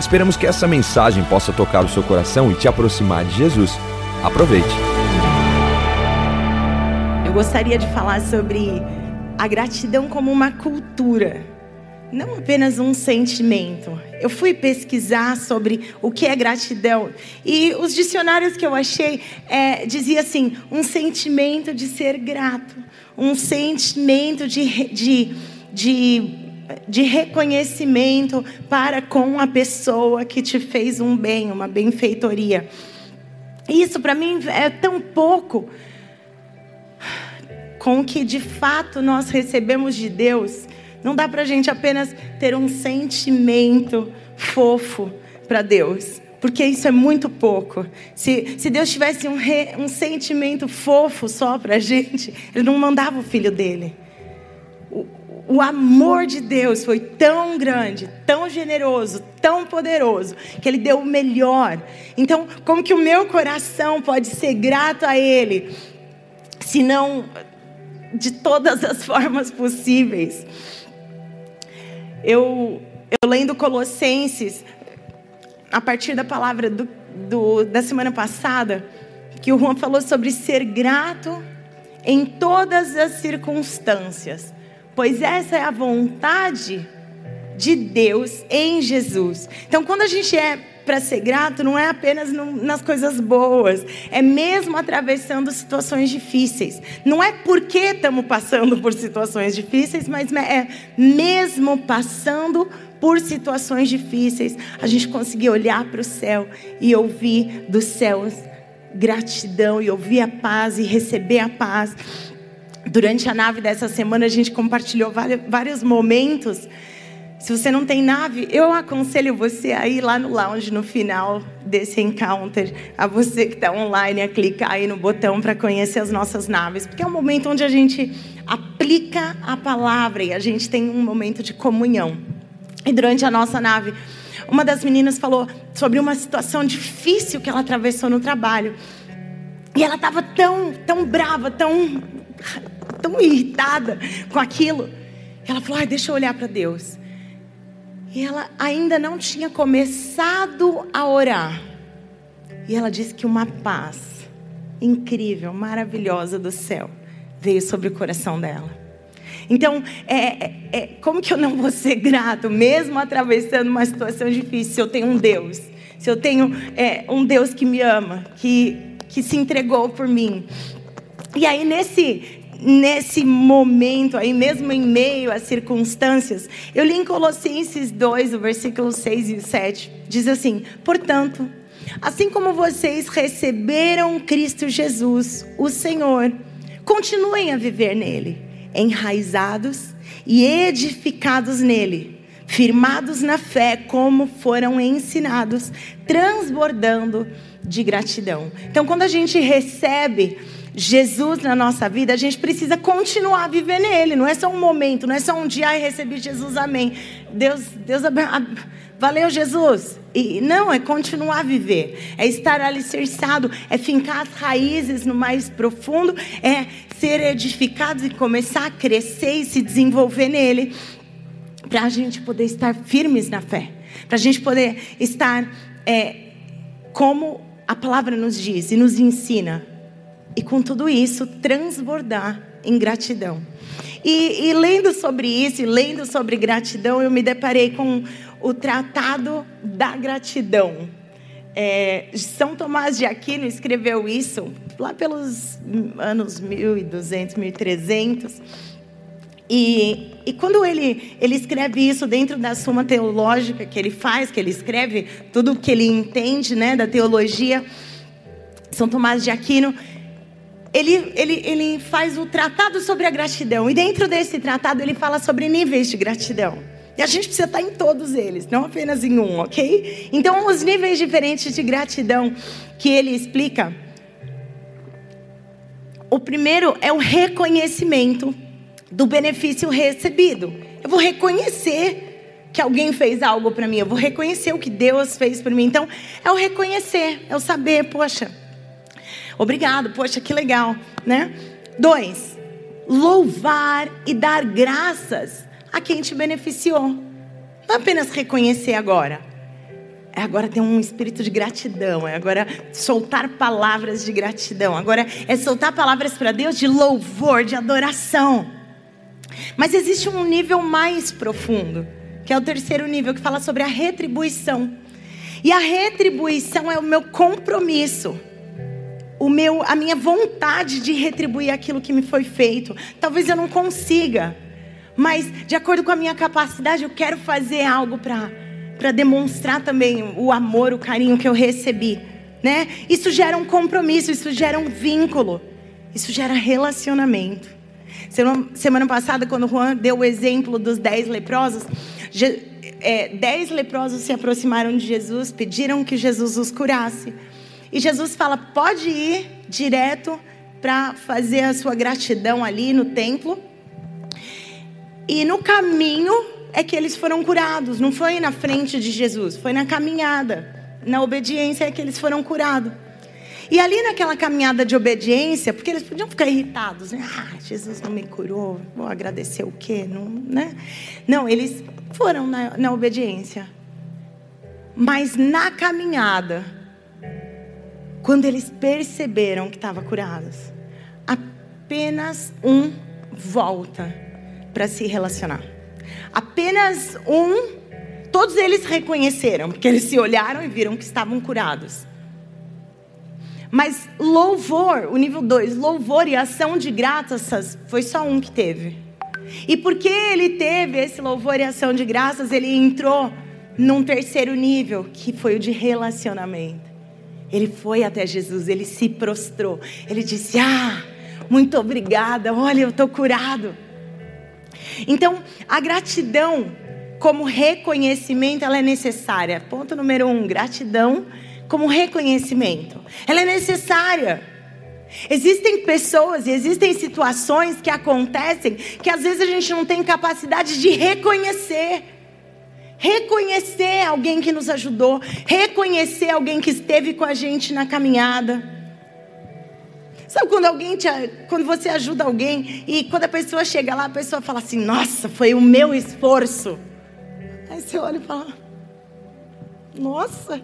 Esperamos que essa mensagem possa tocar o seu coração e te aproximar de Jesus. Aproveite. Eu gostaria de falar sobre a gratidão como uma cultura, não apenas um sentimento. Eu fui pesquisar sobre o que é gratidão e os dicionários que eu achei é, dizia assim um sentimento de ser grato, um sentimento de, de, de de reconhecimento para com a pessoa que te fez um bem, uma benfeitoria. Isso para mim é tão pouco com o que de fato nós recebemos de Deus. Não dá para a gente apenas ter um sentimento fofo para Deus, porque isso é muito pouco. Se, se Deus tivesse um, re, um sentimento fofo só para a gente, Ele não mandava o filho dele o amor de Deus foi tão grande, tão generoso, tão poderoso, que Ele deu o melhor. Então, como que o meu coração pode ser grato a Ele, se não de todas as formas possíveis? Eu, eu lendo Colossenses, a partir da palavra do, do, da semana passada, que o Juan falou sobre ser grato em todas as circunstâncias pois essa é a vontade de Deus em Jesus. Então, quando a gente é para ser grato, não é apenas no, nas coisas boas, é mesmo atravessando situações difíceis. Não é porque estamos passando por situações difíceis, mas é mesmo passando por situações difíceis, a gente conseguir olhar para o céu e ouvir dos céus gratidão e ouvir a paz e receber a paz. Durante a nave dessa semana, a gente compartilhou vários momentos. Se você não tem nave, eu aconselho você a ir lá no lounge no final desse encounter. A você que está online, a clicar aí no botão para conhecer as nossas naves. Porque é um momento onde a gente aplica a palavra e a gente tem um momento de comunhão. E durante a nossa nave, uma das meninas falou sobre uma situação difícil que ela atravessou no trabalho. E ela estava tão, tão brava, tão tão irritada com aquilo. Ela falou: ah, deixa eu olhar para Deus. E ela ainda não tinha começado a orar. E ela disse que uma paz incrível, maravilhosa do céu veio sobre o coração dela. Então, é, é, é, como que eu não vou ser grato, mesmo atravessando uma situação difícil, se eu tenho um Deus, se eu tenho é, um Deus que me ama, que, que se entregou por mim. E aí, nesse, nesse momento aí, mesmo em meio às circunstâncias, eu li em Colossenses 2, o versículo 6 e 7, diz assim: Portanto, assim como vocês receberam Cristo Jesus, o Senhor, continuem a viver nele, enraizados e edificados nele, firmados na fé, como foram ensinados, transbordando de gratidão. Então, quando a gente recebe Jesus na nossa vida, a gente precisa continuar a viver nele. Não é só um momento, não é só um dia, e recebi Jesus, amém. Deus, Deus, valeu Jesus. E não, é continuar a viver, é estar alicerçado, é fincar as raízes no mais profundo, é ser edificados e começar a crescer e se desenvolver nele, para a gente poder estar firmes na fé, para a gente poder estar é, como a palavra nos diz e nos ensina e com tudo isso transbordar em gratidão. E, e, lendo sobre isso, e lendo sobre gratidão, eu me deparei com o Tratado da Gratidão. É, São Tomás de Aquino escreveu isso lá pelos anos 1200, 1300. E, e quando ele, ele escreve isso dentro da suma teológica que ele faz, que ele escreve tudo que ele entende né, da teologia, São Tomás de Aquino, ele, ele, ele faz o tratado sobre a gratidão. E dentro desse tratado ele fala sobre níveis de gratidão. E a gente precisa estar em todos eles, não apenas em um, ok? Então, os níveis diferentes de gratidão que ele explica. O primeiro é o reconhecimento do benefício recebido. Eu vou reconhecer que alguém fez algo para mim, eu vou reconhecer o que Deus fez por mim. Então, é o reconhecer, é o saber, poxa, obrigado, poxa, que legal, né? Dois, louvar e dar graças a quem te beneficiou. Não é apenas reconhecer agora. É agora ter um espírito de gratidão. É agora soltar palavras de gratidão. Agora é soltar palavras para Deus de louvor, de adoração. Mas existe um nível mais profundo, que é o terceiro nível, que fala sobre a retribuição. E a retribuição é o meu compromisso o meu, a minha vontade de retribuir aquilo que me foi feito. Talvez eu não consiga, mas de acordo com a minha capacidade, eu quero fazer algo para para demonstrar também o amor, o carinho que eu recebi, né? Isso gera um compromisso, isso gera um vínculo, isso gera relacionamento. Semana, passada, quando o Juan deu o exemplo dos dez leprosos, é, dez leprosos se aproximaram de Jesus, pediram que Jesus os curasse. E Jesus fala: pode ir direto para fazer a sua gratidão ali no templo. E no caminho é que eles foram curados. Não foi na frente de Jesus, foi na caminhada, na obediência é que eles foram curados. E ali naquela caminhada de obediência, porque eles podiam ficar irritados, né? Ah, Jesus não me curou, vou agradecer o quê? Não, né? não eles foram na, na obediência. Mas na caminhada, quando eles perceberam que estavam curados, apenas um volta para se relacionar. Apenas um, todos eles reconheceram, porque eles se olharam e viram que estavam curados. Mas louvor, o nível 2, louvor e ação de graças, foi só um que teve. E porque ele teve esse louvor e ação de graças, ele entrou num terceiro nível, que foi o de relacionamento. Ele foi até Jesus, ele se prostrou. Ele disse: Ah, muito obrigada, olha, eu estou curado. Então, a gratidão como reconhecimento, ela é necessária. Ponto número um: gratidão como reconhecimento. Ela é necessária. Existem pessoas e existem situações que acontecem que às vezes a gente não tem capacidade de reconhecer. Reconhecer alguém que nos ajudou, reconhecer alguém que esteve com a gente na caminhada. Sabe quando alguém te, quando você ajuda alguém e quando a pessoa chega lá, a pessoa fala assim: "Nossa, foi o meu esforço". Aí você olha e fala: "Nossa,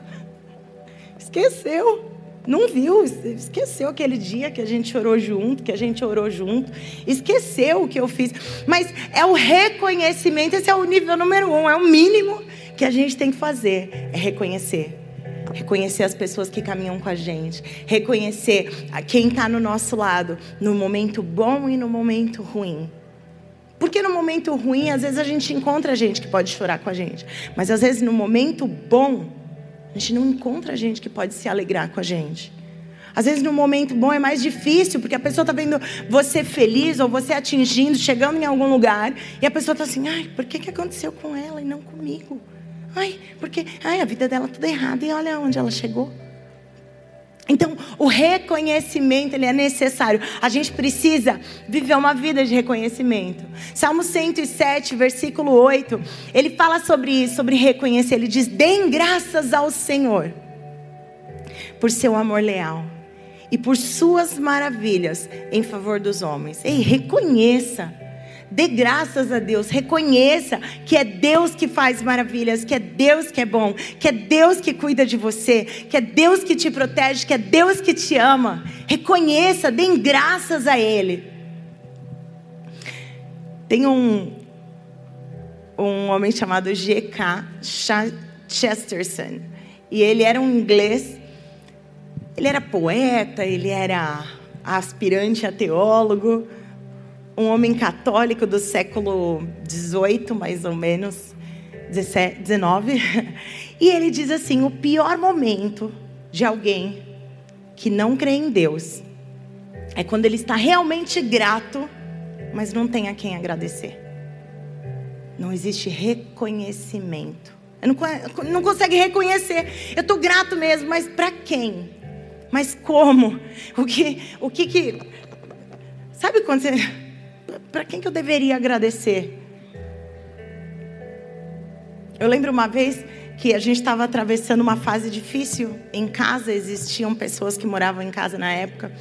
esqueceu". Não viu, esqueceu aquele dia que a gente orou junto, que a gente orou junto, esqueceu o que eu fiz. Mas é o reconhecimento, esse é o nível número um, é o mínimo que a gente tem que fazer, é reconhecer. Reconhecer as pessoas que caminham com a gente, reconhecer quem está no nosso lado, no momento bom e no momento ruim. Porque no momento ruim, às vezes a gente encontra gente que pode chorar com a gente, mas às vezes no momento bom, a gente não encontra gente que pode se alegrar com a gente. Às vezes, no momento bom é mais difícil, porque a pessoa está vendo você feliz ou você atingindo, chegando em algum lugar, e a pessoa está assim: ai, por que, que aconteceu com ela e não comigo? Ai, porque ai, a vida dela tudo errada e olha onde ela chegou. Então, o reconhecimento ele é necessário. A gente precisa viver uma vida de reconhecimento. Salmo 107, versículo 8, ele fala sobre isso, sobre reconhecer. Ele diz: "Deem graças ao Senhor por seu amor leal e por suas maravilhas em favor dos homens." Ei, reconheça Dê graças a Deus, reconheça que é Deus que faz maravilhas, que é Deus que é bom, que é Deus que cuida de você, que é Deus que te protege, que é Deus que te ama. Reconheça, dê graças a Ele. Tem um, um homem chamado G.K. Chesterton, e ele era um inglês, ele era poeta, ele era aspirante a teólogo um homem católico do século XVIII, mais ou menos, XIX, e ele diz assim: o pior momento de alguém que não crê em Deus é quando ele está realmente grato, mas não tem a quem agradecer. não existe reconhecimento. Não, não consegue reconhecer. Eu estou grato mesmo, mas para quem? Mas como? O que, o que que... Sabe quando você... Para quem que eu deveria agradecer? Eu lembro uma vez que a gente estava atravessando uma fase difícil em casa, existiam pessoas que moravam em casa na época.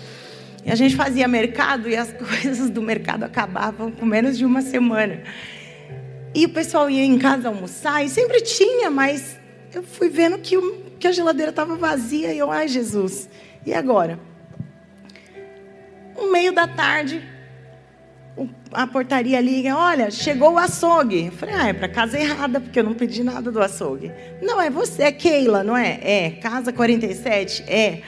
E a gente fazia mercado e as coisas do mercado acabavam com menos de uma semana. E o pessoal ia em casa almoçar e sempre tinha, mas eu fui vendo que, o, que a geladeira estava vazia e eu, ai Jesus, e agora? Um meio da tarde, a portaria liga, olha, chegou o açougue. Eu falei, ah, é para casa errada, porque eu não pedi nada do açougue. Não, é você, é Keila, não é? É, casa 47, é.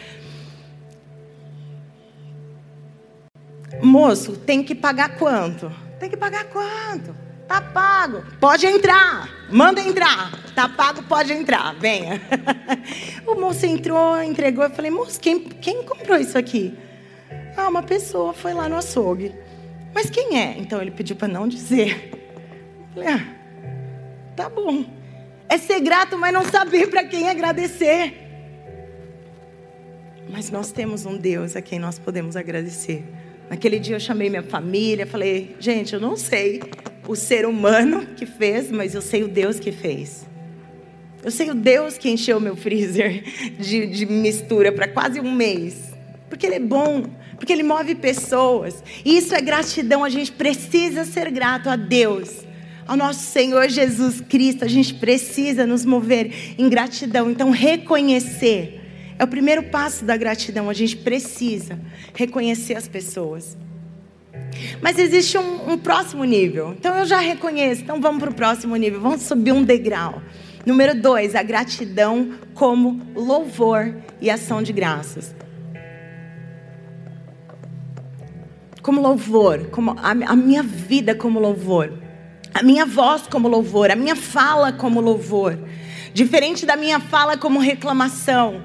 Moço, tem que pagar quanto? Tem que pagar quanto? Tá pago. Pode entrar. Manda entrar. Tá pago, pode entrar. Venha. o moço entrou, entregou. Eu falei, moço, quem, quem comprou isso aqui? Ah, uma pessoa foi lá no açougue. Mas quem é? Então ele pediu para não dizer. Falei, ah, tá bom. É ser grato, mas não saber para quem agradecer. Mas nós temos um Deus a quem nós podemos agradecer. Naquele dia eu chamei minha família, falei, gente, eu não sei o ser humano que fez, mas eu sei o Deus que fez. Eu sei o Deus que encheu meu freezer de, de mistura para quase um mês. Porque Ele é bom, porque Ele move pessoas. E isso é gratidão, a gente precisa ser grato a Deus. Ao nosso Senhor Jesus Cristo, a gente precisa nos mover em gratidão. Então, reconhecer é o primeiro passo da gratidão. A gente precisa reconhecer as pessoas. Mas existe um, um próximo nível. Então eu já reconheço. Então vamos para o próximo nível. Vamos subir um degrau. Número dois, a gratidão como louvor e ação de graças. Como louvor, como a, a minha vida como louvor, a minha voz como louvor, a minha fala como louvor, diferente da minha fala como reclamação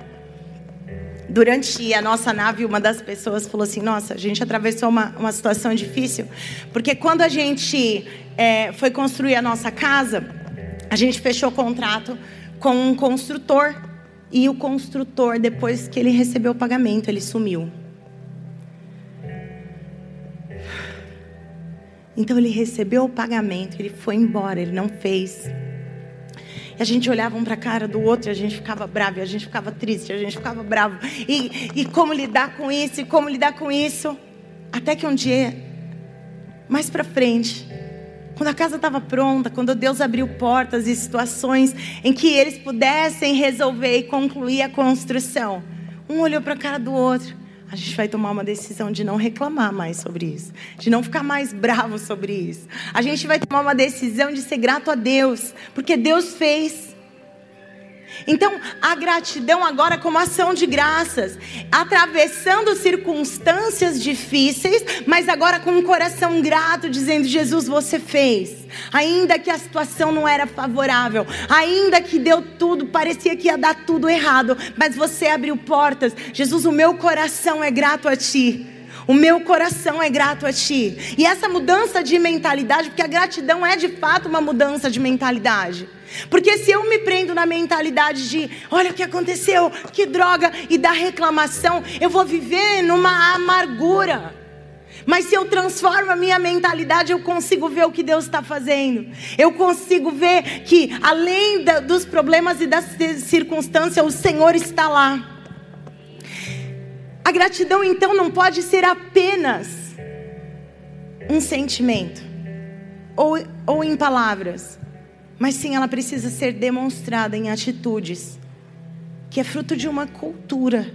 durante a nossa nave, uma das pessoas falou assim: Nossa, a gente atravessou uma, uma situação difícil, porque quando a gente é, foi construir a nossa casa, a gente fechou contrato com um construtor. E o construtor, depois que ele recebeu o pagamento, ele sumiu. Então ele recebeu o pagamento, ele foi embora, ele não fez. E a gente olhava um para a cara do outro e a gente ficava bravo, e a gente ficava triste, a gente ficava bravo. E, e como lidar com isso, e como lidar com isso. Até que um dia, mais para frente, quando a casa estava pronta, quando Deus abriu portas e situações em que eles pudessem resolver e concluir a construção, um olhou para a cara do outro a gente vai tomar uma decisão de não reclamar mais sobre isso, de não ficar mais bravo sobre isso. A gente vai tomar uma decisão de ser grato a Deus, porque Deus fez. Então, a gratidão agora como ação de graças, atravessando circunstâncias difíceis, mas agora com um coração grato, dizendo: Jesus, você fez. Ainda que a situação não era favorável, ainda que deu tudo, parecia que ia dar tudo errado, mas você abriu portas. Jesus, o meu coração é grato a Ti. O meu coração é grato a Ti. E essa mudança de mentalidade, porque a gratidão é de fato uma mudança de mentalidade. Porque se eu me prendo na mentalidade de, olha o que aconteceu, que droga, e da reclamação, eu vou viver numa amargura. Mas se eu transformo a minha mentalidade, eu consigo ver o que Deus está fazendo. Eu consigo ver que, além da, dos problemas e das circunstâncias, o Senhor está lá. A gratidão, então, não pode ser apenas um sentimento ou, ou em palavras mas sim ela precisa ser demonstrada em atitudes, que é fruto de uma cultura.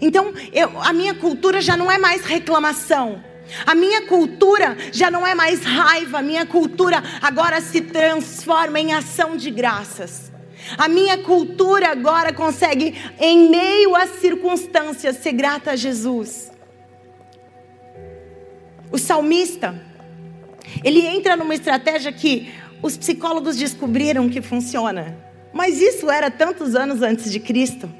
Então, eu, a minha cultura já não é mais reclamação. A minha cultura já não é mais raiva, a minha cultura agora se transforma em ação de graças. A minha cultura agora consegue, em meio às circunstâncias, ser grata a Jesus. O salmista, ele entra numa estratégia que os psicólogos descobriram que funciona. Mas isso era tantos anos antes de Cristo.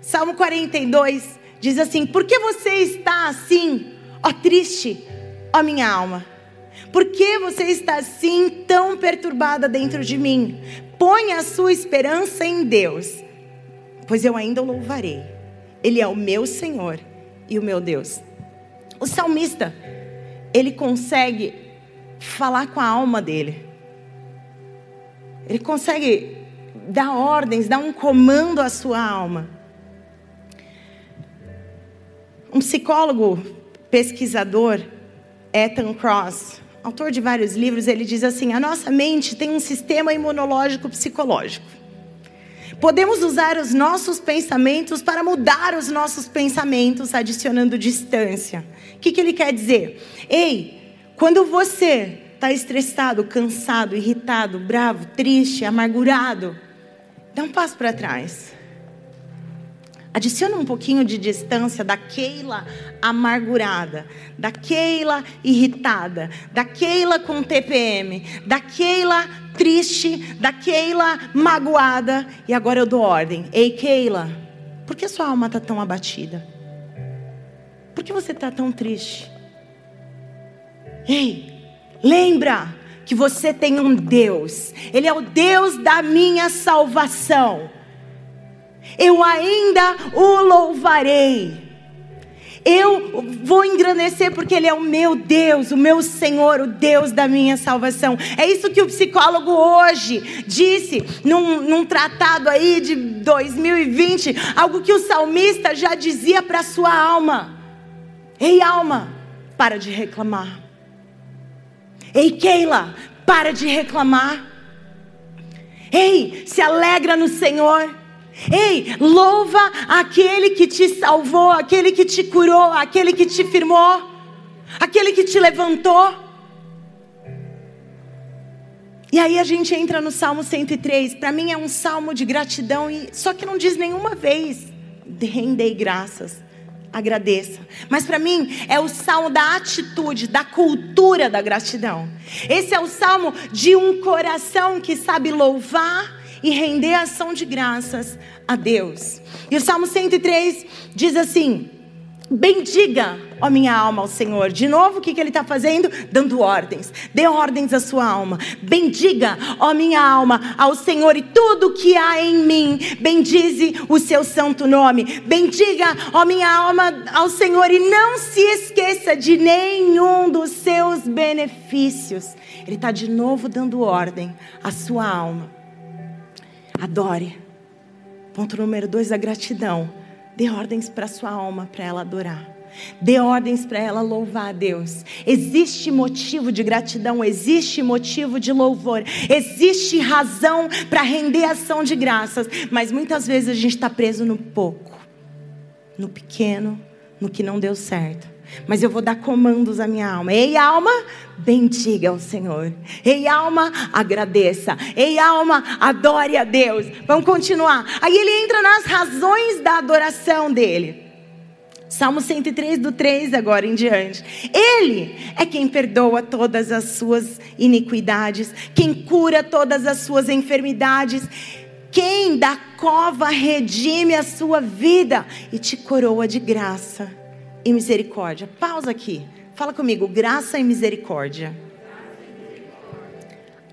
Salmo 42 diz assim: Por que você está assim, ó triste, ó minha alma? Por que você está assim tão perturbada dentro de mim? Põe a sua esperança em Deus, pois eu ainda o louvarei. Ele é o meu Senhor e o meu Deus. O salmista, ele consegue falar com a alma dele. Ele consegue dar ordens, dar um comando à sua alma. Um psicólogo pesquisador, Ethan Cross, autor de vários livros, ele diz assim: a nossa mente tem um sistema imunológico psicológico. Podemos usar os nossos pensamentos para mudar os nossos pensamentos, adicionando distância. O que, que ele quer dizer? Ei, quando você está estressado, cansado, irritado, bravo, triste, amargurado, dá um passo para trás. Adiciona um pouquinho de distância da Keila amargurada, da Keila irritada, da Keila com TPM, da Keila triste, da Keila magoada. E agora eu dou ordem. Ei, Keila, por que sua alma está tão abatida? Por que você está tão triste? Ei, lembra que você tem um Deus. Ele é o Deus da minha salvação eu ainda o louvarei. Eu vou engrandecer porque Ele é o meu Deus, o meu Senhor, o Deus da minha salvação. É isso que o psicólogo hoje disse num, num tratado aí de 2020, algo que o salmista já dizia para sua alma. Ei, alma, para de reclamar. Ei, Keila, para de reclamar. Ei, se alegra no Senhor. Ei, louva aquele que te salvou, aquele que te curou, aquele que te firmou, aquele que te levantou. E aí a gente entra no Salmo 103. Para mim é um salmo de gratidão, só que não diz nenhuma vez: rendei graças, agradeça. Mas para mim é o salmo da atitude, da cultura da gratidão. Esse é o salmo de um coração que sabe louvar e render ação de graças a Deus. E o Salmo 103 diz assim: Bendiga, ó minha alma, ao Senhor. De novo, o que, que ele está fazendo? Dando ordens. Dê ordens à sua alma. Bendiga, ó minha alma, ao Senhor e tudo que há em mim. Bendize o seu santo nome. Bendiga, ó minha alma, ao Senhor e não se esqueça de nenhum dos seus benefícios. Ele está de novo dando ordem à sua alma. Adore. Ponto número dois, a gratidão. Dê ordens para sua alma para ela adorar. Dê ordens para ela louvar a Deus. Existe motivo de gratidão, existe motivo de louvor, existe razão para render ação de graças, mas muitas vezes a gente está preso no pouco, no pequeno, no que não deu certo mas eu vou dar comandos à minha alma. Ei, alma, bendiga o Senhor. Ei, alma, agradeça. Ei, alma, adore a Deus. Vamos continuar. Aí ele entra nas razões da adoração dele. Salmo 103, do 3 agora em diante. Ele é quem perdoa todas as suas iniquidades, quem cura todas as suas enfermidades, quem da cova redime a sua vida e te coroa de graça e misericórdia. Pausa aqui. Fala comigo, graça e misericórdia.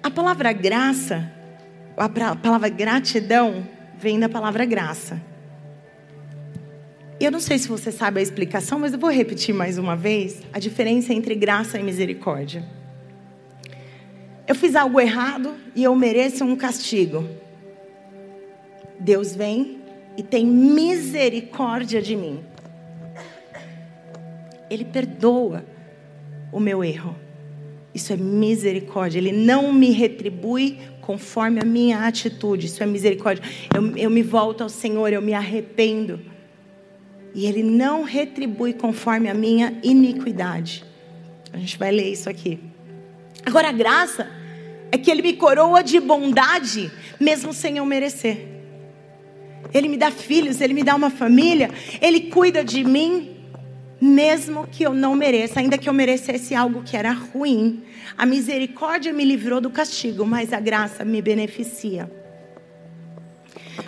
A palavra graça, a palavra gratidão, vem da palavra graça. Eu não sei se você sabe a explicação, mas eu vou repetir mais uma vez a diferença entre graça e misericórdia. Eu fiz algo errado e eu mereço um castigo. Deus vem e tem misericórdia de mim. Ele perdoa o meu erro. Isso é misericórdia. Ele não me retribui conforme a minha atitude. Isso é misericórdia. Eu, eu me volto ao Senhor, eu me arrependo. E Ele não retribui conforme a minha iniquidade. A gente vai ler isso aqui. Agora, a graça é que Ele me coroa de bondade, mesmo sem eu merecer. Ele me dá filhos, Ele me dá uma família, Ele cuida de mim mesmo que eu não mereça, ainda que eu merecesse algo que era ruim. A misericórdia me livrou do castigo, mas a graça me beneficia.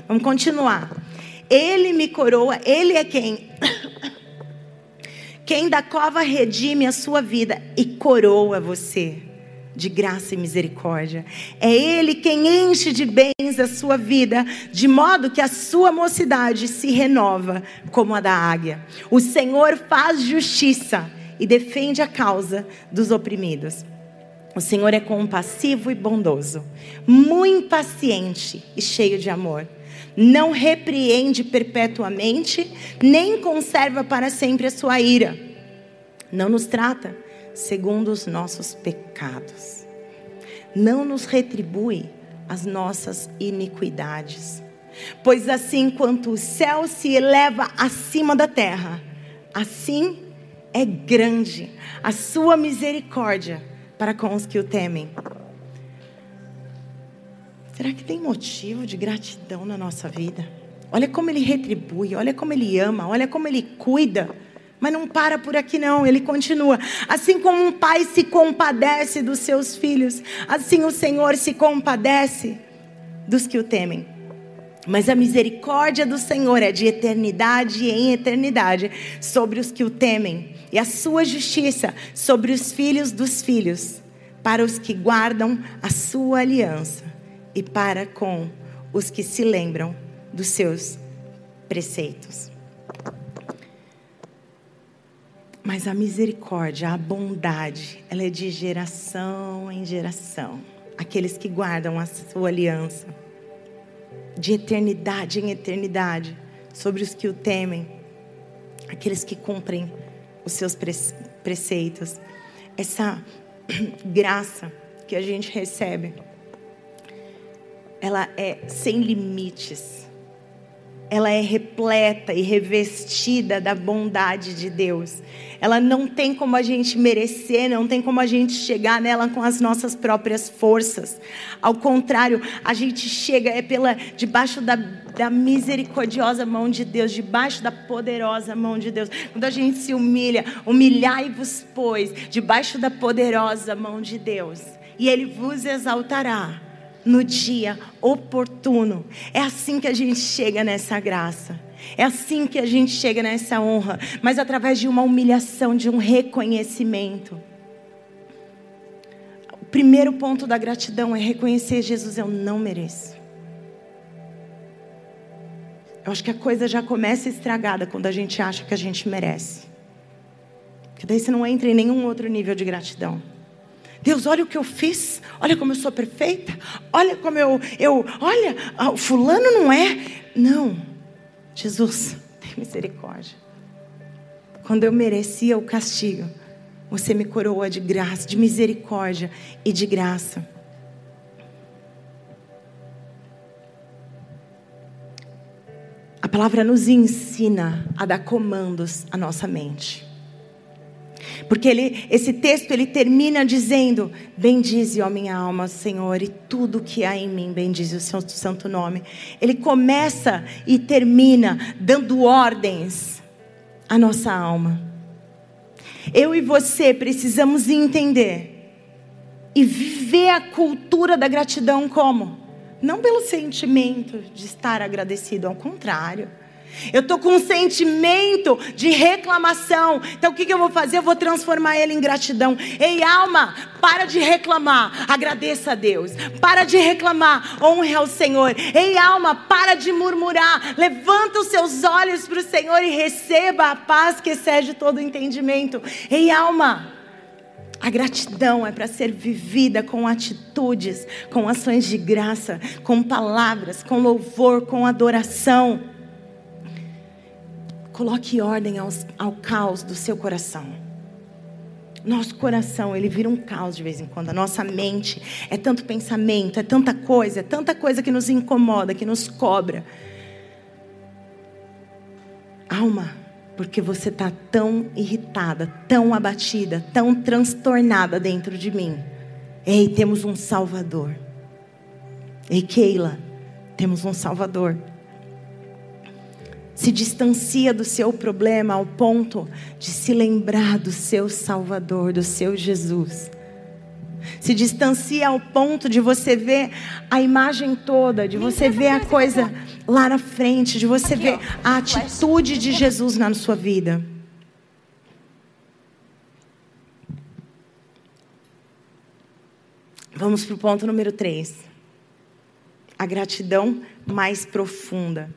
Vamos continuar. Ele me coroa, ele é quem Quem da cova redime a sua vida e coroa você de graça e misericórdia. É Ele quem enche de bens a sua vida, de modo que a sua mocidade se renova como a da águia. O Senhor faz justiça e defende a causa dos oprimidos. O Senhor é compassivo e bondoso, muito paciente e cheio de amor. Não repreende perpetuamente, nem conserva para sempre a sua ira. Não nos trata segundo os nossos pecados. Não nos retribui as nossas iniquidades. Pois assim quanto o céu se eleva acima da terra, assim é grande a sua misericórdia para com os que o temem. Será que tem motivo de gratidão na nossa vida? Olha como ele retribui, olha como ele ama, olha como ele cuida. Mas não para por aqui, não, ele continua. Assim como um pai se compadece dos seus filhos, assim o Senhor se compadece dos que o temem. Mas a misericórdia do Senhor é de eternidade em eternidade sobre os que o temem, e a sua justiça sobre os filhos dos filhos, para os que guardam a sua aliança e para com os que se lembram dos seus preceitos. Mas a misericórdia, a bondade, ela é de geração em geração. Aqueles que guardam a sua aliança, de eternidade em eternidade, sobre os que o temem, aqueles que cumprem os seus preceitos. Essa graça que a gente recebe, ela é sem limites ela é repleta e revestida da bondade de Deus. Ela não tem como a gente merecer, não tem como a gente chegar nela com as nossas próprias forças. Ao contrário, a gente chega é pela debaixo da, da misericordiosa mão de Deus, debaixo da poderosa mão de Deus. Quando a gente se humilha, humilhai-vos, pois, debaixo da poderosa mão de Deus, e ele vos exaltará no dia oportuno. É assim que a gente chega nessa graça. É assim que a gente chega nessa honra, mas através de uma humilhação, de um reconhecimento. O primeiro ponto da gratidão é reconhecer Jesus, eu não mereço. Eu acho que a coisa já começa estragada quando a gente acha que a gente merece. Porque daí você não entra em nenhum outro nível de gratidão. Deus, olha o que eu fiz, olha como eu sou perfeita, olha como eu, eu olha, o fulano não é. Não, Jesus, tem misericórdia. Quando eu merecia o castigo, você me coroa de graça, de misericórdia e de graça. A palavra nos ensina a dar comandos à nossa mente. Porque ele, esse texto ele termina dizendo: Bendize, ó minha alma, Senhor, e tudo que há em mim, bendize o seu santo nome. Ele começa e termina dando ordens à nossa alma. Eu e você precisamos entender e viver a cultura da gratidão como? Não pelo sentimento de estar agradecido, ao contrário. Eu estou com um sentimento de reclamação. Então o que, que eu vou fazer? Eu vou transformar ele em gratidão. Ei, alma, para de reclamar. Agradeça a Deus. Para de reclamar. Honre ao Senhor. Ei, alma, para de murmurar. Levanta os seus olhos para o Senhor e receba a paz que excede todo entendimento. Ei, alma. A gratidão é para ser vivida com atitudes, com ações de graça, com palavras, com louvor, com adoração. Coloque ordem aos, ao caos do seu coração. Nosso coração, ele vira um caos de vez em quando. A nossa mente é tanto pensamento, é tanta coisa, é tanta coisa que nos incomoda, que nos cobra. Alma, porque você está tão irritada, tão abatida, tão transtornada dentro de mim. Ei, temos um Salvador. Ei, Keila, temos um Salvador se distancia do seu problema ao ponto de se lembrar do seu Salvador, do seu Jesus. Se distancia ao ponto de você ver a imagem toda, de você ver a coisa lá na frente, de você ver a atitude de Jesus na sua vida. Vamos para o ponto número 3. A gratidão mais profunda.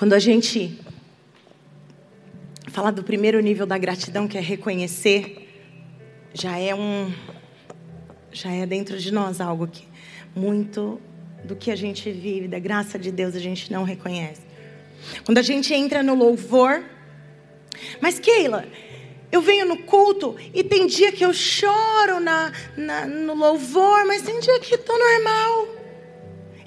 Quando a gente fala do primeiro nível da gratidão, que é reconhecer, já é um já é dentro de nós algo que muito do que a gente vive, da graça de Deus, a gente não reconhece. Quando a gente entra no louvor, mas Keila, eu venho no culto e tem dia que eu choro na, na no louvor, mas tem dia que estou normal.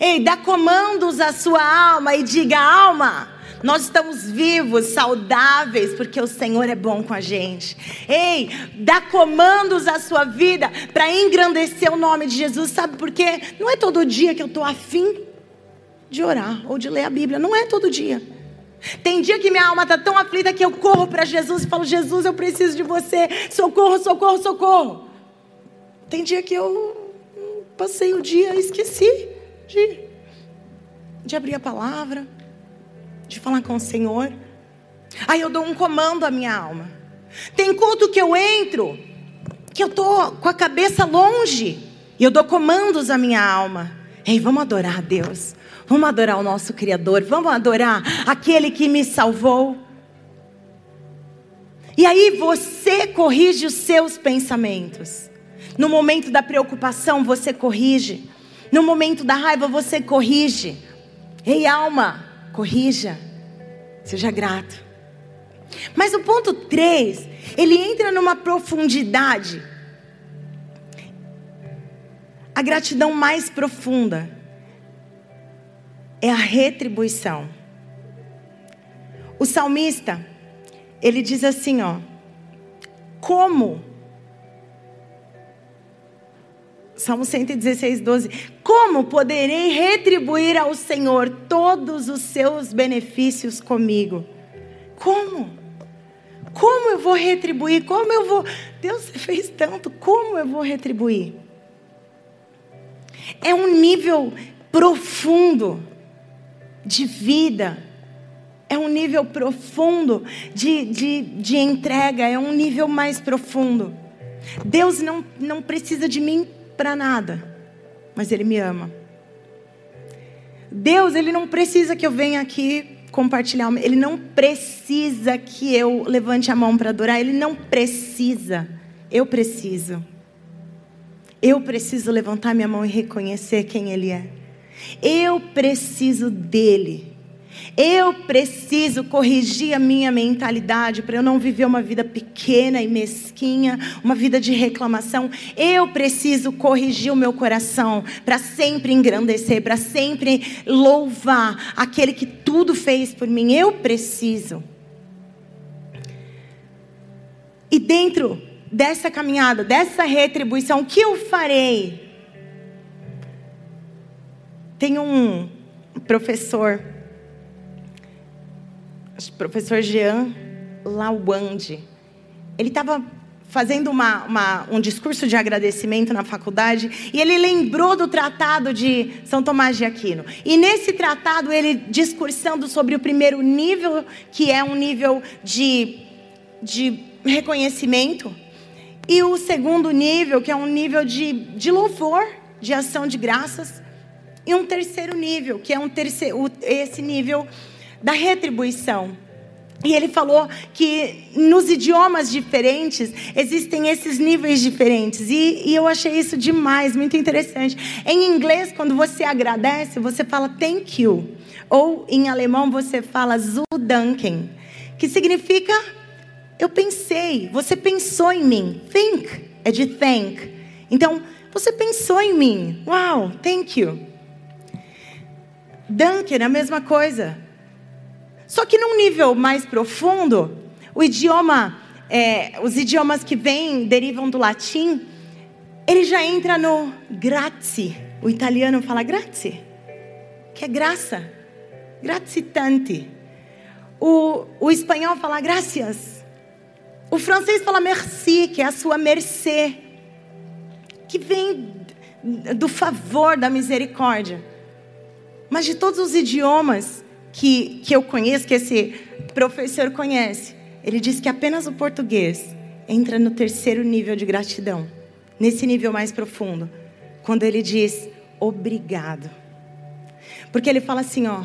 Ei, dá comandos à sua alma e diga: alma, nós estamos vivos, saudáveis, porque o Senhor é bom com a gente. Ei, dá comandos à sua vida para engrandecer o nome de Jesus. Sabe por quê? Não é todo dia que eu estou afim de orar ou de ler a Bíblia. Não é todo dia. Tem dia que minha alma está tão aflita que eu corro para Jesus e falo: Jesus, eu preciso de você. Socorro, socorro, socorro. Tem dia que eu passei o dia e esqueci de, de abrir a palavra, de falar com o Senhor. Aí eu dou um comando à minha alma. Tem culto que eu entro, que eu tô com a cabeça longe, e eu dou comandos à minha alma. Ei, vamos adorar a Deus. Vamos adorar o nosso Criador. Vamos adorar aquele que me salvou. E aí você corrige os seus pensamentos. No momento da preocupação, você corrige. No momento da raiva, você corrige. Ei, alma, corrija. Seja grato. Mas o ponto 3, ele entra numa profundidade. A gratidão mais profunda é a retribuição. O salmista, ele diz assim, ó: Como Salmo 116, 12. Como poderei retribuir ao Senhor todos os seus benefícios comigo? Como? Como eu vou retribuir? Como eu vou. Deus fez tanto, como eu vou retribuir? É um nível profundo de vida, é um nível profundo de, de, de entrega, é um nível mais profundo. Deus não, não precisa de mim para nada, mas Ele me ama. Deus, Ele não precisa que eu venha aqui compartilhar, Ele não precisa que eu levante a mão para adorar, Ele não precisa, eu preciso. Eu preciso levantar minha mão e reconhecer quem Ele é. Eu preciso dEle. Eu preciso corrigir a minha mentalidade para eu não viver uma vida pequena e mesquinha, uma vida de reclamação. Eu preciso corrigir o meu coração para sempre engrandecer, para sempre louvar aquele que tudo fez por mim. Eu preciso. E dentro dessa caminhada, dessa retribuição, o que eu farei? Tem um professor professor Jean Lawande. Ele estava fazendo uma, uma, um discurso de agradecimento na faculdade e ele lembrou do tratado de São Tomás de Aquino. E nesse tratado, ele discursando sobre o primeiro nível, que é um nível de, de reconhecimento, e o segundo nível, que é um nível de, de louvor, de ação de graças, e um terceiro nível, que é um terceiro, esse nível da retribuição. E ele falou que nos idiomas diferentes existem esses níveis diferentes. E, e, eu achei isso demais, muito interessante. Em inglês, quando você agradece, você fala thank you. Ou em alemão você fala Zudanken, que significa eu pensei, você pensou em mim. Think é de thank. Então, você pensou em mim. Wow, thank you. Danken a mesma coisa. Só que num nível mais profundo, o idioma, é, os idiomas que vêm, derivam do latim, ele já entra no grazie. O italiano fala grazie, que é graça. Grazie tanti. O, o espanhol fala gracias. O francês fala merci, que é a sua mercê, que vem do favor, da misericórdia. Mas de todos os idiomas, que, que eu conheço, que esse professor conhece, ele diz que apenas o português entra no terceiro nível de gratidão, nesse nível mais profundo, quando ele diz obrigado. Porque ele fala assim, ó,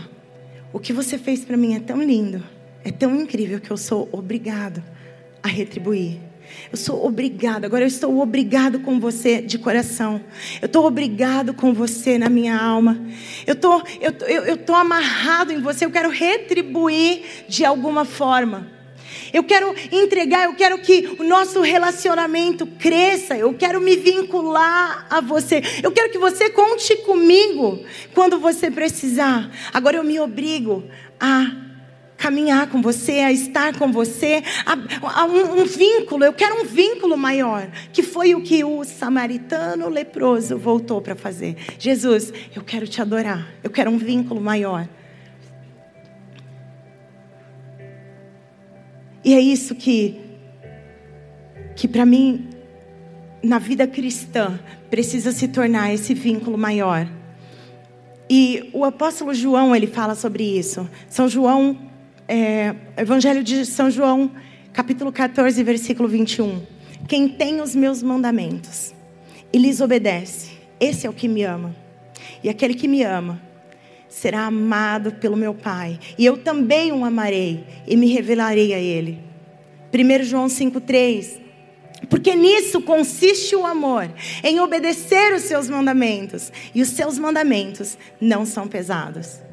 o que você fez para mim é tão lindo, é tão incrível que eu sou obrigado a retribuir. Eu sou obrigado, agora eu estou obrigado com você de coração. Eu estou obrigado com você na minha alma. Eu tô, eu, eu, eu tô amarrado em você, eu quero retribuir de alguma forma. Eu quero entregar, eu quero que o nosso relacionamento cresça. Eu quero me vincular a você. Eu quero que você conte comigo quando você precisar. Agora eu me obrigo a caminhar com você, a estar com você, a, a um, um, vínculo. Eu quero um vínculo maior, que foi o que o samaritano leproso voltou para fazer. Jesus, eu quero te adorar. Eu quero um vínculo maior. E é isso que que para mim na vida cristã precisa se tornar esse vínculo maior. E o apóstolo João ele fala sobre isso. São João é, Evangelho de São João, capítulo 14, versículo 21. Quem tem os meus mandamentos e lhes obedece, esse é o que me ama. E aquele que me ama será amado pelo meu Pai. E eu também o amarei e me revelarei a ele. 1 João 5,3. Porque nisso consiste o amor, em obedecer os seus mandamentos. E os seus mandamentos não são pesados.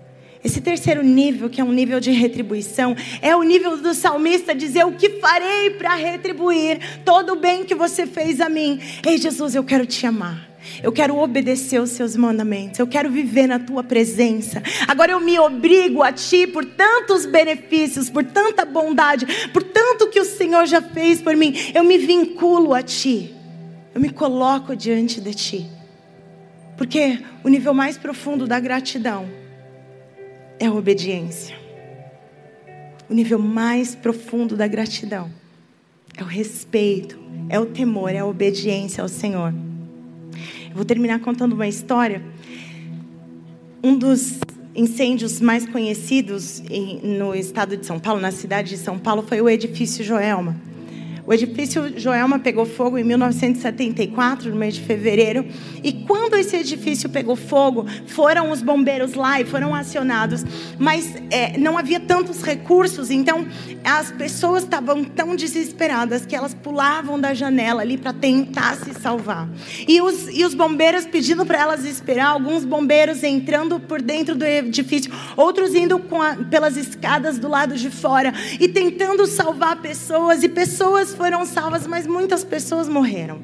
Esse terceiro nível, que é um nível de retribuição, é o nível do salmista dizer: O que farei para retribuir todo o bem que você fez a mim? Ei, Jesus, eu quero te amar. Eu quero obedecer os seus mandamentos. Eu quero viver na tua presença. Agora eu me obrigo a ti por tantos benefícios, por tanta bondade, por tanto que o Senhor já fez por mim. Eu me vinculo a ti. Eu me coloco diante de ti. Porque o nível mais profundo da gratidão é a obediência. O nível mais profundo da gratidão é o respeito, é o temor, é a obediência ao Senhor. Eu vou terminar contando uma história. Um dos incêndios mais conhecidos no estado de São Paulo, na cidade de São Paulo, foi o edifício Joelma. O edifício Joelma pegou fogo em 1974, no mês de fevereiro. E quando esse edifício pegou fogo, foram os bombeiros lá e foram acionados. Mas é, não havia tantos recursos, então as pessoas estavam tão desesperadas que elas pulavam da janela ali para tentar se salvar. E os, e os bombeiros pedindo para elas esperar, alguns bombeiros entrando por dentro do edifício, outros indo a, pelas escadas do lado de fora e tentando salvar pessoas e pessoas foram salvas, mas muitas pessoas morreram.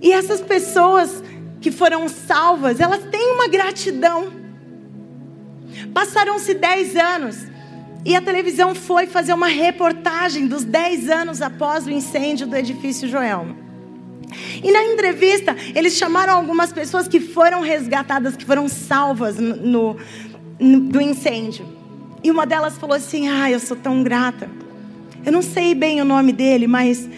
E essas pessoas que foram salvas, elas têm uma gratidão. Passaram-se 10 anos e a televisão foi fazer uma reportagem dos 10 anos após o incêndio do edifício Joelma. E na entrevista, eles chamaram algumas pessoas que foram resgatadas, que foram salvas no, no, do incêndio. E uma delas falou assim: Ah, eu sou tão grata. Eu não sei bem o nome dele, mas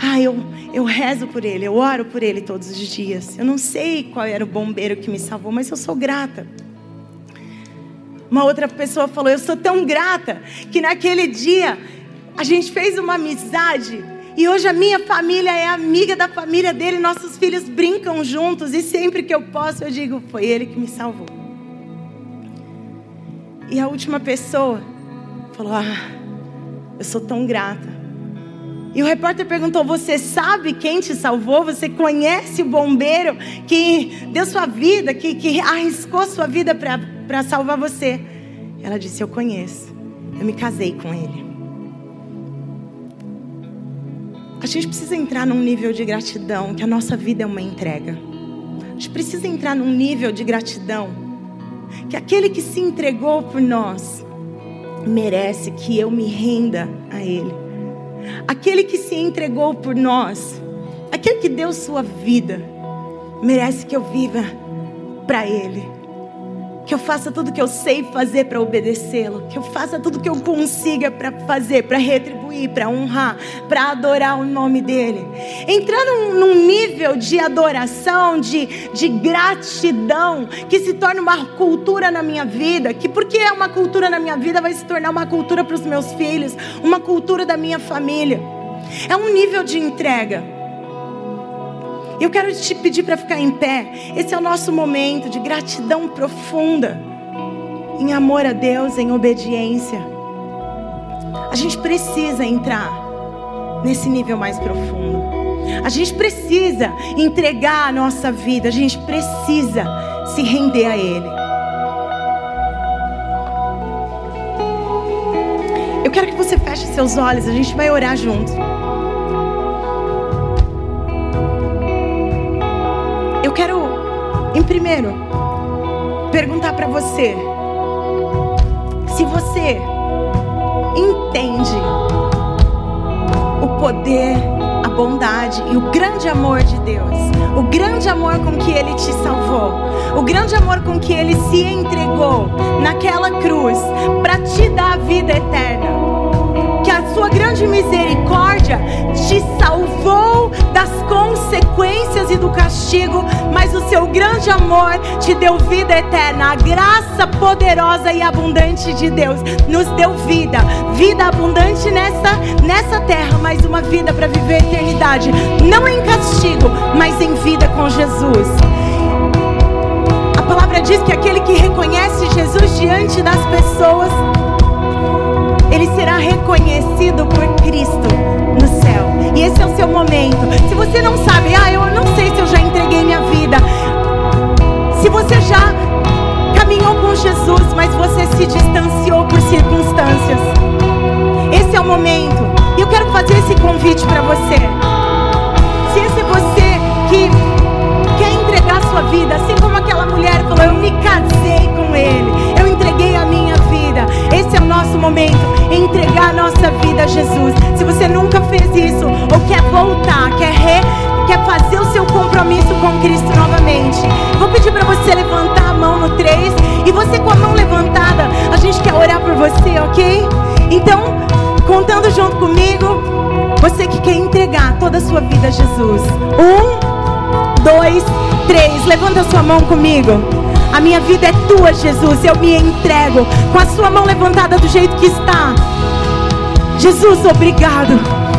ah, eu, eu rezo por ele, eu oro por ele todos os dias. Eu não sei qual era o bombeiro que me salvou, mas eu sou grata. Uma outra pessoa falou: Eu sou tão grata que naquele dia a gente fez uma amizade e hoje a minha família é amiga da família dele, nossos filhos brincam juntos e sempre que eu posso eu digo: Foi ele que me salvou. E a última pessoa falou: Ah, eu sou tão grata. E o repórter perguntou: Você sabe quem te salvou? Você conhece o bombeiro que deu sua vida, que, que arriscou sua vida para salvar você? Ela disse: Eu conheço. Eu me casei com ele. A gente precisa entrar num nível de gratidão que a nossa vida é uma entrega. A gente precisa entrar num nível de gratidão que aquele que se entregou por nós merece que eu me renda a Ele. Aquele que se entregou por nós, aquele que deu sua vida, merece que eu viva para Ele que eu faça tudo que eu sei fazer para obedecê-lo, que eu faça tudo que eu consiga para fazer, para retribuir, para honrar, para adorar o nome dele. Entrar num, num, nível de adoração, de, de gratidão, que se torne uma cultura na minha vida, que porque é uma cultura na minha vida vai se tornar uma cultura para os meus filhos, uma cultura da minha família. É um nível de entrega. Eu quero te pedir para ficar em pé. Esse é o nosso momento de gratidão profunda, em amor a Deus, em obediência. A gente precisa entrar nesse nível mais profundo. A gente precisa entregar a nossa vida, a gente precisa se render a Ele. Eu quero que você feche seus olhos, a gente vai orar junto. Primeiro, perguntar para você se você entende o poder, a bondade e o grande amor de Deus, o grande amor com que Ele te salvou, o grande amor com que Ele se entregou naquela cruz para te dar a vida eterna sua grande misericórdia te salvou das consequências e do castigo, mas o seu grande amor te deu vida eterna. A graça poderosa e abundante de Deus nos deu vida, vida abundante nessa nessa terra, mas uma vida para viver a eternidade, não em castigo, mas em vida com Jesus. A palavra diz que aquele que reconhece Jesus diante das pessoas ele será reconhecido por Cristo no céu. E esse é o seu momento. Se você não sabe, ah, eu não sei se eu já entreguei minha vida. Se você já caminhou com Jesus, mas você se distanciou por circunstâncias. Esse é o momento. E eu quero fazer esse convite para você. Se esse é você que quer entregar sua vida, assim como aquela mulher falou, eu me casei com ele, nosso momento, entregar a nossa vida a Jesus. Se você nunca fez isso ou quer voltar, quer re, quer fazer o seu compromisso com Cristo novamente, vou pedir para você levantar a mão no 3 e você com a mão levantada, a gente quer orar por você, ok? Então, contando junto comigo, você que quer entregar toda a sua vida a Jesus. Um, dois, três. Levanta a sua mão comigo. A minha vida é tua, Jesus. Eu me entrego com a sua mão levantada do jeito que está. Jesus, obrigado.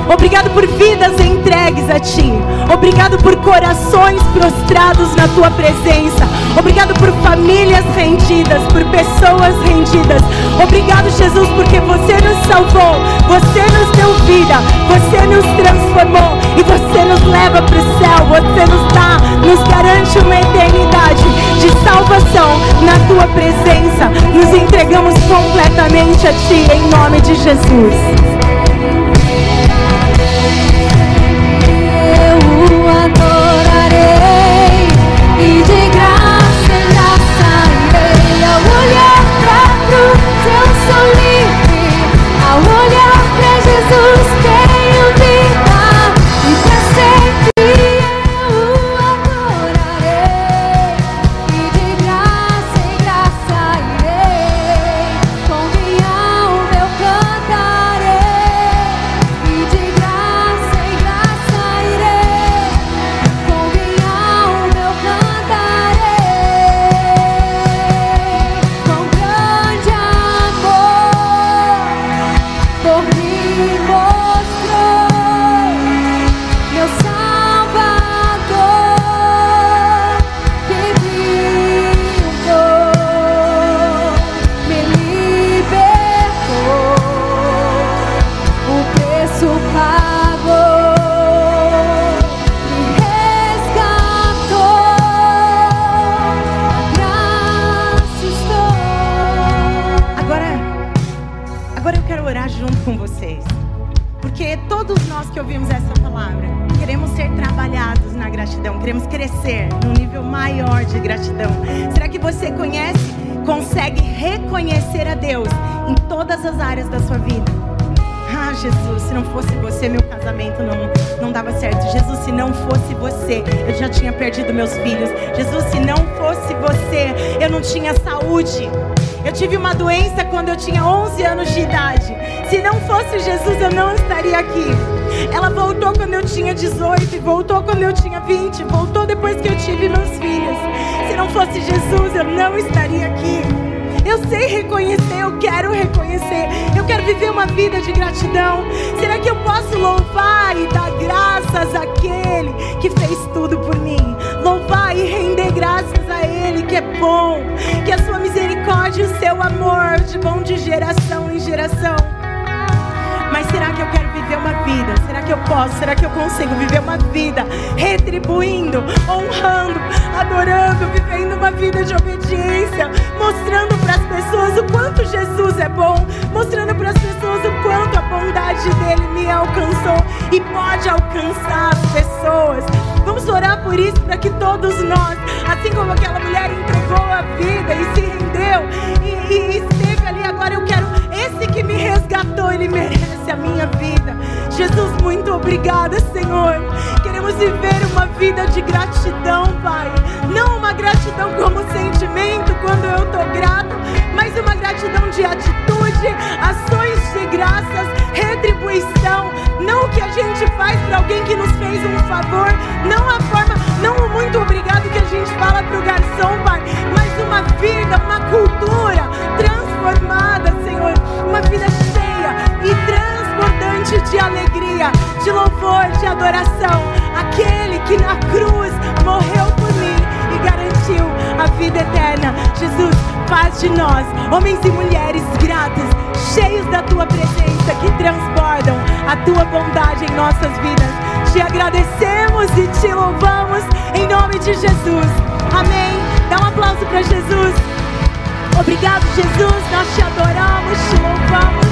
Obrigado por vidas entregues a Ti. Obrigado por corações prostrados na Tua presença. Obrigado por famílias rendidas, por pessoas rendidas. Obrigado, Jesus, porque você nos salvou, você nos deu vida, você nos transformou e você nos leva para o céu. Você nos dá, nos garante uma eternidade de salvação na Tua presença. Nos entregamos completamente a Ti, em nome de Jesus. olhar pra cruz eu sou livre, ao olhar junto com vocês. Porque todos nós que ouvimos essa palavra, queremos ser trabalhados na gratidão, queremos crescer num nível maior de gratidão. Será que você conhece, consegue reconhecer a Deus em todas as áreas da sua vida? Ah, Jesus, se não fosse você, meu casamento não, não dava certo. Jesus, se não fosse você, eu já tinha perdido meus filhos. Jesus, se não fosse você, eu não tinha saúde. Eu tive uma doença quando eu tinha 11 anos de idade. Se não fosse Jesus, eu não estaria aqui. Ela voltou quando eu tinha 18, e voltou quando eu tinha 20, voltou depois que eu tive meus filhos. Se não fosse Jesus, eu não estaria aqui. Eu sei reconhecer, eu quero reconhecer. Eu quero viver uma vida de gratidão. Será que eu posso louvar e dar graças àquele que fez tudo por mim? Louvar e render graças a Ele que é bom, que a sua misericórdia e o seu amor de bom de geração em geração. Mas será que eu quero viver uma vida? Será que eu posso? Será que eu consigo viver uma vida retribuindo, honrando, adorando, vivendo uma vida de obediência, mostrando para as pessoas o quanto Jesus é bom, mostrando para as pessoas o quanto a bondade dele me alcançou e pode alcançar as pessoas. Vamos orar por isso para que todos nós, assim como aquela mulher entregou a vida e se rendeu e, e esteve resgatou, ele merece a minha vida. Jesus, muito obrigada, Senhor. Queremos viver uma vida de gratidão, Pai. Não uma gratidão como sentimento quando eu estou grato, mas uma gratidão de atitude, ações de graças, retribuição. Não o que a gente faz para alguém que nos fez um favor, não a forma, não o muito obrigado que a gente fala para o garçom, Pai, mas uma vida, uma cultura transformada, Senhor. Uma vida cheia e transbordante de alegria, de louvor, de adoração. Aquele que na cruz morreu por mim e garantiu a vida eterna. Jesus, faz de nós homens e mulheres gratos, cheios da tua presença, que transbordam a tua bondade em nossas vidas. Te agradecemos e te louvamos em nome de Jesus. Amém. Dá um aplauso para Jesus. Obrigado, Jesus. Nós te adoramos.